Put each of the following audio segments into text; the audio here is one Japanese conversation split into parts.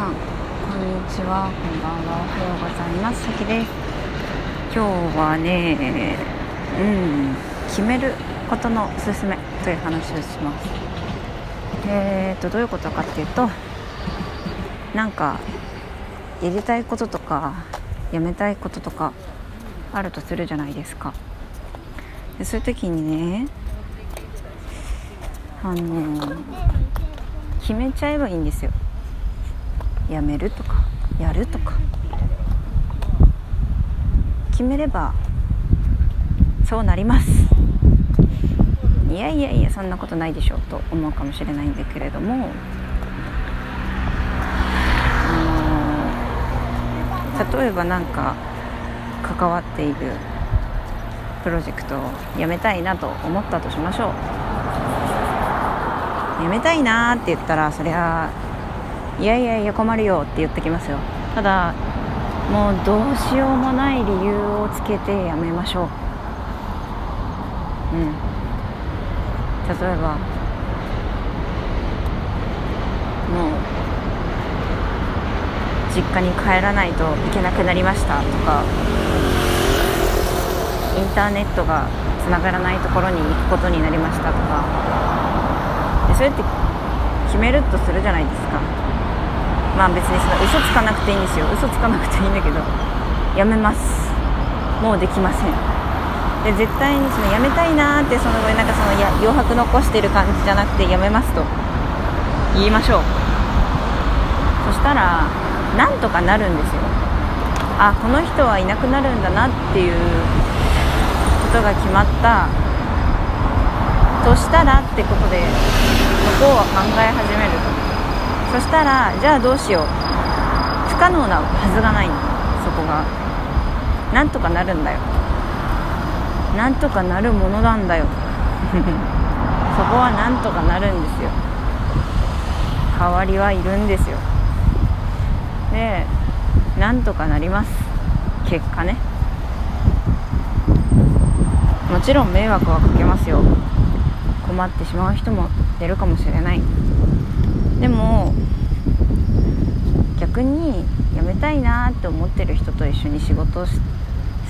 さん。こんにちは。こんばんは。おはようございます。さきです。今日はねうん決めることのおすすめという話をします。えーとどういうことかっていうとなんかやりたいこととかやめたいこととかあるとするじゃないですか。でそういう時にねあの決めちゃえばいいんですよ。やめるとかやるとか。決めればそうなります。いやいやいやそんなことないでしょうと思うかもしれないんだけれども。あの例えば何か関わっているプロジェクトをやめたいなと思ったとしましょう。やめたいなって言ったらそりゃいやいやいや困るよって言ってきますよ。ただもうどうしようもない理由をつけてやめましょう。うん。例えばもう実家に帰らないといけなくなりましたとかインターネットがつながらないところに行くことになりましたとかでそうやって決めるとするじゃないですか。まあ別にその嘘つかなくていいんですよ。嘘つかなくていいんだけどやめます。もうできません。で絶対にそのやめたいなーってそのなんかそのや余白残してる感じじゃなくてやめますと言いましょう。そしたらなんとかなるんですよ。あこの人はいなくなるんだなっていうことが決まった。としたらってことで向こうは考え始めるとそしたらじゃあどうしよう。不可能なはずがないの。そこが。なんとかなるんだよ。なんとかなるものなんだよ。そこはなんとかなるんですよ。代わりはいるんですよ。でなんとかなります。結果ね。もちろん迷惑はかけますよ。困ってしまう人も出るかもしれない。でも逆に辞めたいなって思ってる人と一緒に仕事をす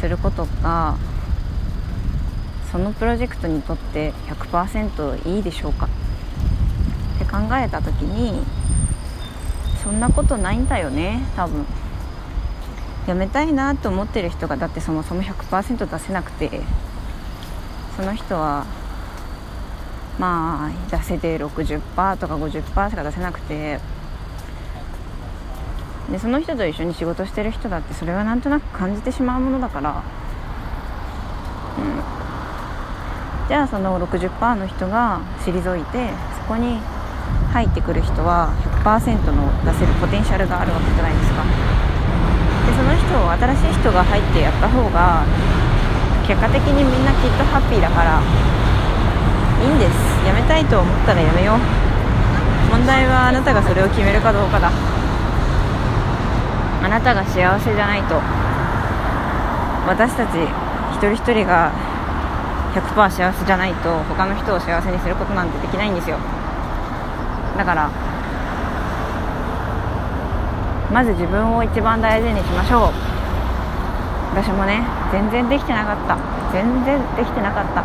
ることがそのプロジェクトにとって100%いいでしょうか？って考えた時にそんなことないんだよね多分。辞めたいなと思ってる人がだってそもそも100%出せなくてその人はまあ出せて60%とか50%しか出せなくて。でその人と一緒に仕事してる人だってそれはなんとなく感じてしまうものだから、うん、じゃあその60%の人が退いてそこに入ってくる人は100%の出せるポテンシャルがあるわけじゃないですか。でその人を新しい人が入ってやった方が結果的にみんなきっとハッピーだから。いんです。やめたいと思ったらやめよう。問題はあなたがそれを決めるかどうかだ。あなたが幸せじゃないと。私たち一人一人が100%幸せじゃないと他の人を幸せにすることなんてできないんですよ。だからまず自分を一番大事にしましょう。私もね全然できてなかった。全然できてなかった。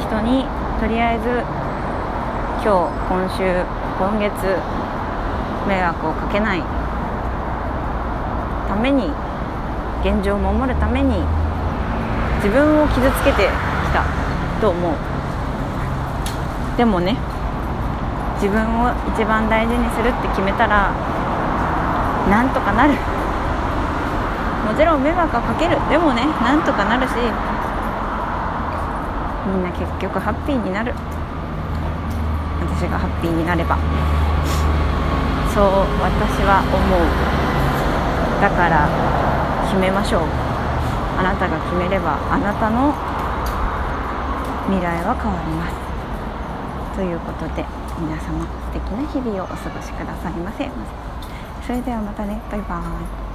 人にとりあえず今日今週今月迷惑をかけない。ために現状を守るために自分を傷つけてきた。と思う。でもね自分を一番大事にするって決めたらなんとかなる。もちろん迷惑はかける。でもねなんとかなるしみんな結局ハッピーになる。私がハッピーになれば。そう私は思う。だから決めましょう。あなたが決めればあなたの未来は変わります。ということで皆様素敵な日々をお過ごしくださいませ。それではまたね。バイバーイ。